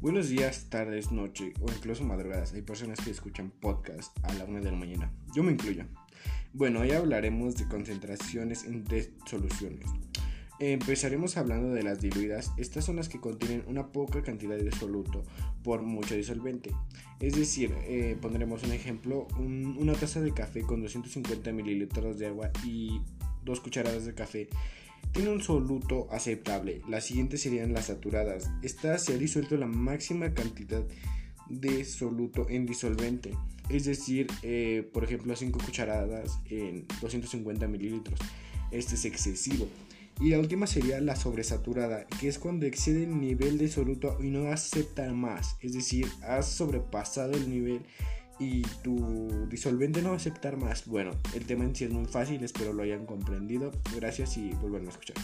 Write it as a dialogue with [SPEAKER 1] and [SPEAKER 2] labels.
[SPEAKER 1] Buenos días, tardes, noche o incluso madrugadas. Hay personas que escuchan podcast a la una de la mañana. Yo me incluyo. Bueno, hoy hablaremos de concentraciones en soluciones. Empezaremos hablando de las diluidas. Estas son las que contienen una poca cantidad de soluto por mucho disolvente. Es decir, eh, pondremos un ejemplo, una taza de café con 250 mililitros de agua y dos cucharadas de café tiene un soluto aceptable. Las siguientes serían las saturadas. Esta se ha disuelto la máxima cantidad de soluto en disolvente, es decir, eh, por ejemplo, 5 cucharadas en 250 mililitros. Este es excesivo. Y la última sería la sobresaturada, que es cuando excede el nivel de soluto y no acepta más, es decir, has sobrepasado el nivel y tu disolvente no aceptar más. Bueno, el tema en sí es muy fácil, espero lo hayan comprendido. Gracias y vuelvan a escuchar.